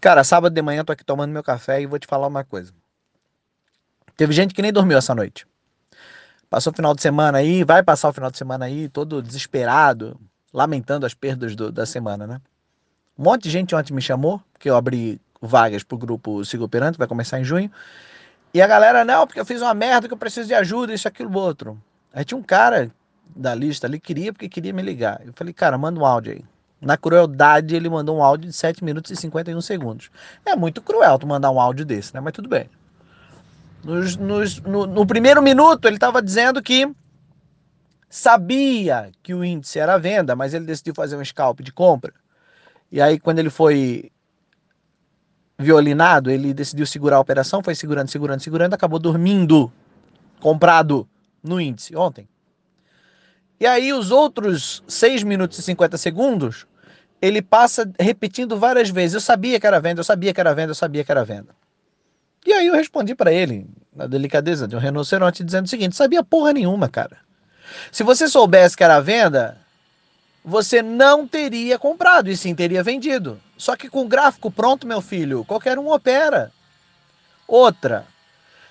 Cara, sábado de manhã tô aqui tomando meu café e vou te falar uma coisa. Teve gente que nem dormiu essa noite. Passou o final de semana aí, vai passar o final de semana aí, todo desesperado, lamentando as perdas do, da semana, né? Um monte de gente ontem me chamou, porque eu abri vagas pro grupo Sigo Operante, vai começar em junho. E a galera, não, porque eu fiz uma merda que eu preciso de ajuda, isso, aquilo, outro. Aí tinha um cara da lista ali, queria porque queria me ligar. Eu falei, cara, manda um áudio aí. Na crueldade, ele mandou um áudio de 7 minutos e 51 segundos. É muito cruel tu mandar um áudio desse, né? Mas tudo bem. Nos, nos, no, no primeiro minuto, ele estava dizendo que sabia que o índice era venda, mas ele decidiu fazer um scalp de compra. E aí, quando ele foi violinado, ele decidiu segurar a operação, foi segurando, segurando, segurando, acabou dormindo, comprado no índice ontem. E aí, os outros 6 minutos e 50 segundos, ele passa repetindo várias vezes: Eu sabia que era venda, eu sabia que era venda, eu sabia que era venda. E aí eu respondi para ele, na delicadeza de um rinoceronte, dizendo o seguinte: sabia porra nenhuma, cara. Se você soubesse que era venda, você não teria comprado e sim teria vendido. Só que com o gráfico pronto, meu filho, qualquer um opera. Outra,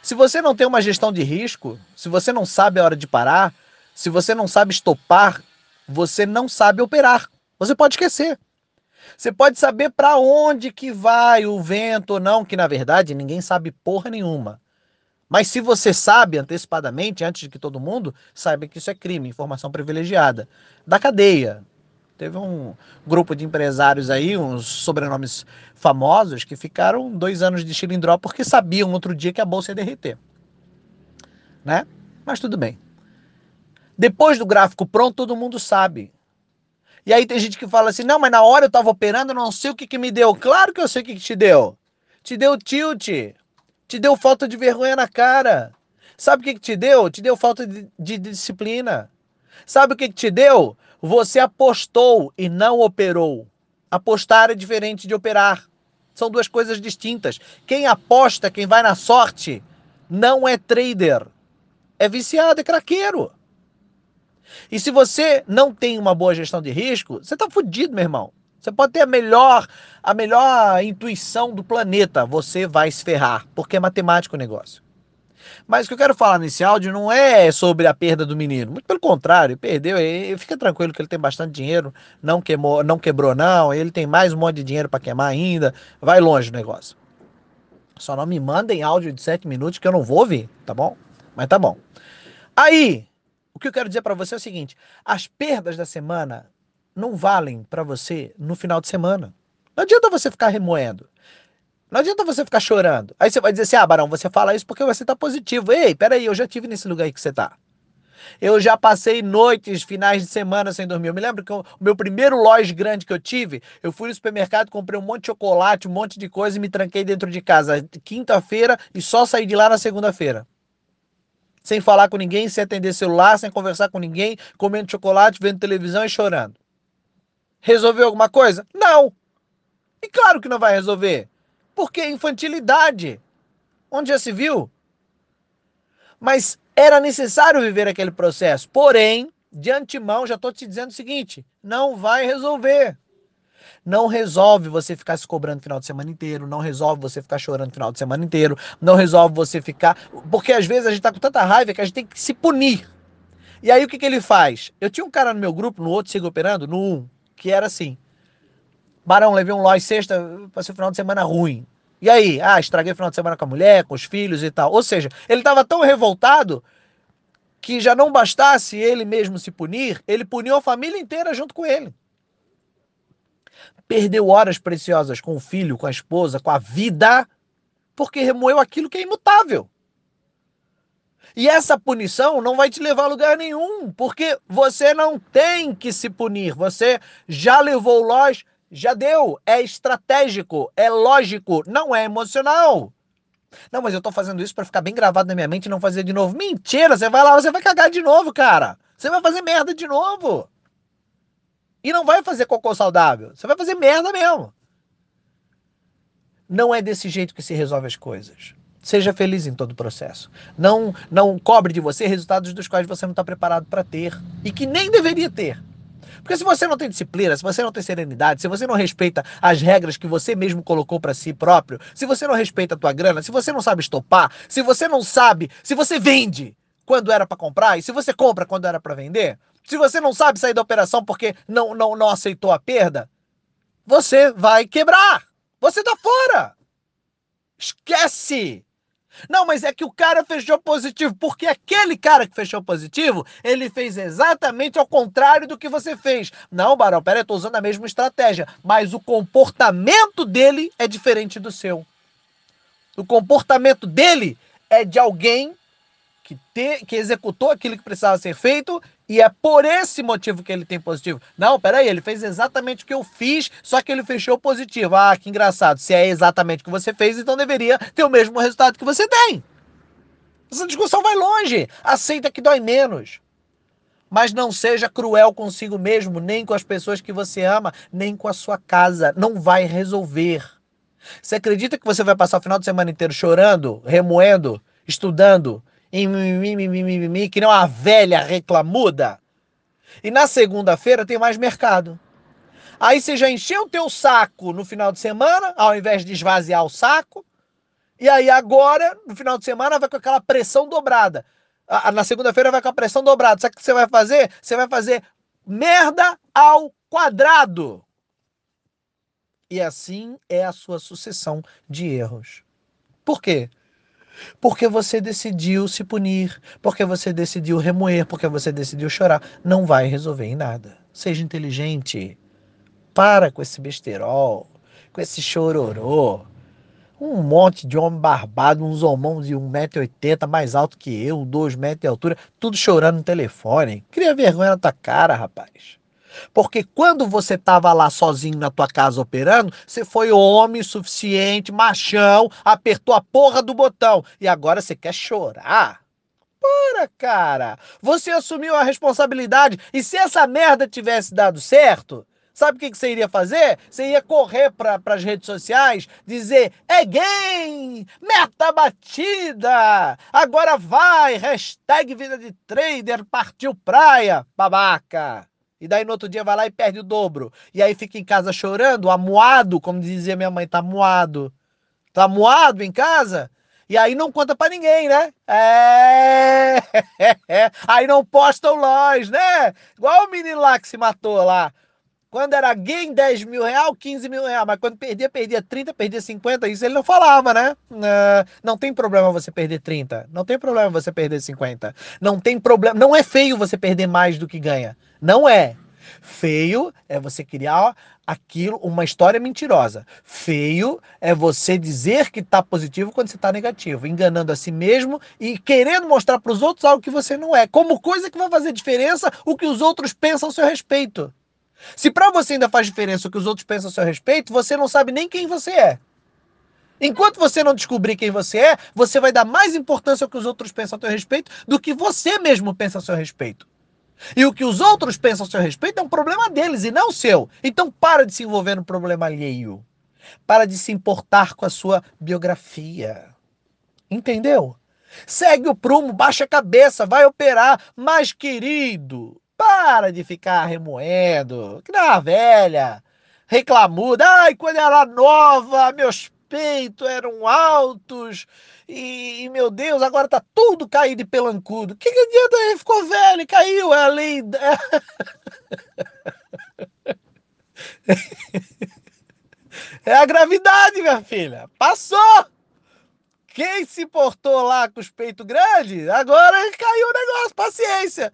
se você não tem uma gestão de risco, se você não sabe a hora de parar, se você não sabe estopar, você não sabe operar. Você pode esquecer. Você pode saber para onde que vai o vento ou não, que na verdade ninguém sabe porra nenhuma. Mas se você sabe antecipadamente, antes de que todo mundo, saiba que isso é crime, informação privilegiada. Da cadeia. Teve um grupo de empresários aí, uns sobrenomes famosos, que ficaram dois anos de chilindró porque sabiam outro dia que a bolsa ia derreter. Né? Mas tudo bem. Depois do gráfico pronto, todo mundo sabe. E aí tem gente que fala assim: não, mas na hora eu estava operando, não sei o que, que me deu. Claro que eu sei o que, que te deu. Te deu tilt. Te deu falta de vergonha na cara. Sabe o que, que te deu? Te deu falta de, de disciplina. Sabe o que, que te deu? Você apostou e não operou. Apostar é diferente de operar. São duas coisas distintas. Quem aposta, quem vai na sorte, não é trader. É viciado, é craqueiro. E se você não tem uma boa gestão de risco, você está fudido, meu irmão. Você pode ter a melhor, a melhor intuição do planeta, você vai se ferrar, porque é matemático o negócio. Mas o que eu quero falar nesse áudio não é sobre a perda do menino. Muito pelo contrário, perdeu. Fica tranquilo que ele tem bastante dinheiro, não queimou, não quebrou não. Ele tem mais um monte de dinheiro para queimar ainda. Vai longe o negócio. Só não me mandem áudio de 7 minutos que eu não vou ouvir, tá bom? Mas tá bom. Aí, o que eu quero dizer para você é o seguinte: as perdas da semana não valem para você no final de semana. Não adianta você ficar remoendo. Não adianta você ficar chorando. Aí você vai dizer assim: ah, Barão, você fala isso porque você tá positivo. Ei, peraí, eu já tive nesse lugar aí que você tá. Eu já passei noites, finais de semana sem dormir. Eu me lembro que o meu primeiro loja grande que eu tive, eu fui no supermercado, comprei um monte de chocolate, um monte de coisa e me tranquei dentro de casa quinta-feira e só saí de lá na segunda-feira sem falar com ninguém, sem atender celular, sem conversar com ninguém, comendo chocolate, vendo televisão e chorando. Resolveu alguma coisa? Não. E claro que não vai resolver. Porque é infantilidade. Onde já se viu? Mas era necessário viver aquele processo. Porém, de antemão, já estou te dizendo o seguinte: não vai resolver. Não resolve você ficar se cobrando o final de semana inteiro, não resolve você ficar chorando o final de semana inteiro, não resolve você ficar. Porque às vezes a gente tá com tanta raiva que a gente tem que se punir. E aí o que, que ele faz? Eu tinha um cara no meu grupo, no outro Siga Operando, no 1, que era assim. Barão, levei um loja sexta, passei o final de semana ruim. E aí? Ah, estraguei o final de semana com a mulher, com os filhos e tal. Ou seja, ele estava tão revoltado que já não bastasse ele mesmo se punir, ele puniu a família inteira junto com ele perdeu horas preciosas com o filho, com a esposa, com a vida, porque remoeu aquilo que é imutável. E essa punição não vai te levar a lugar nenhum, porque você não tem que se punir. Você já levou loja, já deu. É estratégico, é lógico, não é emocional. Não, mas eu tô fazendo isso para ficar bem gravado na minha mente e não fazer de novo. Mentira, você vai lá, você vai cagar de novo, cara. Você vai fazer merda de novo. E não vai fazer cocô saudável. Você vai fazer merda mesmo. Não é desse jeito que se resolve as coisas. Seja feliz em todo o processo. Não, não cobre de você resultados dos quais você não está preparado para ter e que nem deveria ter. Porque se você não tem disciplina, se você não tem serenidade, se você não respeita as regras que você mesmo colocou para si próprio, se você não respeita a tua grana, se você não sabe estopar, se você não sabe, se você vende quando era para comprar e se você compra quando era para vender, se você não sabe sair da operação porque não, não, não aceitou a perda, você vai quebrar. Você tá fora. Esquece. Não, mas é que o cara fechou positivo, porque aquele cara que fechou positivo, ele fez exatamente ao contrário do que você fez. Não, Barão, pera, eu tô usando a mesma estratégia, mas o comportamento dele é diferente do seu. O comportamento dele é de alguém que, te, que executou aquilo que precisava ser feito e é por esse motivo que ele tem positivo. Não, peraí, ele fez exatamente o que eu fiz, só que ele fechou positivo. Ah, que engraçado. Se é exatamente o que você fez, então deveria ter o mesmo resultado que você tem. Essa discussão vai longe. Aceita que dói menos. Mas não seja cruel consigo mesmo, nem com as pessoas que você ama, nem com a sua casa. Não vai resolver. Você acredita que você vai passar o final de semana inteiro chorando, remoendo, estudando, que nem uma velha reclamuda. E na segunda-feira tem mais mercado. Aí você já encheu o teu saco no final de semana, ao invés de esvaziar o saco. E aí agora, no final de semana, vai com aquela pressão dobrada. Na segunda-feira vai com a pressão dobrada. Sabe o que você vai fazer? Você vai fazer merda ao quadrado. E assim é a sua sucessão de erros. Por quê? Porque você decidiu se punir, porque você decidiu remoer, porque você decidiu chorar. Não vai resolver em nada. Seja inteligente. Para com esse besterol, com esse chororô. Um monte de homem barbado, uns homões de 1,80m mais alto que eu, 2 metros de altura, tudo chorando no telefone. Cria vergonha na tua cara, rapaz. Porque quando você estava lá sozinho na tua casa operando, você foi homem suficiente, machão, apertou a porra do botão. E agora você quer chorar? Para, cara. Você assumiu a responsabilidade. E se essa merda tivesse dado certo, Sabe o que, que você iria fazer? Você ia correr para as redes sociais, dizer: é game, meta batida, agora vai, hashtag vida de trader, partiu praia, babaca. E daí no outro dia vai lá e perde o dobro. E aí fica em casa chorando, amuado, como dizia minha mãe, tá amuado. Tá amuado em casa? E aí não conta para ninguém, né? É... Aí não posta o loja, né? Igual o menino lá que se matou lá. Quando era game, 10 mil real, 15 mil real. Mas quando perdia, perdia 30, perdia 50. Isso ele não falava, né? Não tem problema você perder 30. Não tem problema você perder 50. Não tem problema. Não é feio você perder mais do que ganha. Não é. Feio é você criar aquilo, uma história mentirosa. Feio é você dizer que está positivo quando você está negativo, enganando a si mesmo e querendo mostrar para os outros algo que você não é, como coisa que vai fazer diferença o que os outros pensam a seu respeito. Se para você ainda faz diferença o que os outros pensam a seu respeito, você não sabe nem quem você é. Enquanto você não descobrir quem você é, você vai dar mais importância ao que os outros pensam a seu respeito do que você mesmo pensa a seu respeito. E o que os outros pensam a seu respeito é um problema deles e não seu. Então para de se envolver no problema alheio. Para de se importar com a sua biografia. Entendeu? Segue o prumo, baixa a cabeça, vai operar. Mas, querido, para de ficar remoendo. Que não velha. Reclamuda. Ai, quando era nova, meus peitos eram altos e, e, meu Deus, agora tá tudo caído e pelancudo. Que, que adianta? Ele ficou velho, caiu. É a lei. É a gravidade, minha filha. Passou! Quem se portou lá com os peitos grandes, agora caiu o negócio. Paciência.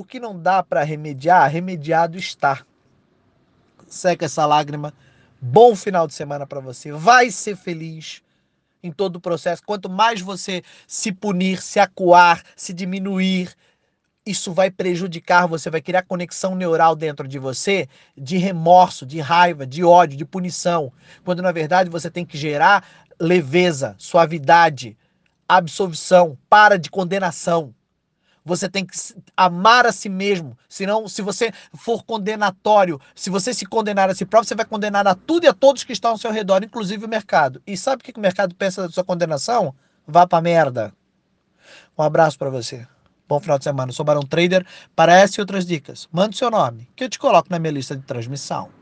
O que não dá para remediar, remediado está. Seca essa lágrima. Bom final de semana para você. Vai ser feliz em todo o processo. Quanto mais você se punir, se acuar, se diminuir, isso vai prejudicar você, vai criar conexão neural dentro de você de remorso, de raiva, de ódio, de punição. Quando na verdade você tem que gerar leveza, suavidade, absolvição, para de condenação. Você tem que amar a si mesmo. Senão, se você for condenatório, se você se condenar a si próprio, você vai condenar a tudo e a todos que estão ao seu redor, inclusive o mercado. E sabe o que o mercado pensa da sua condenação? Vá pra merda. Um abraço para você. Bom final de semana. Sou Barão Trader. Para essa e outras dicas, mande seu nome, que eu te coloco na minha lista de transmissão.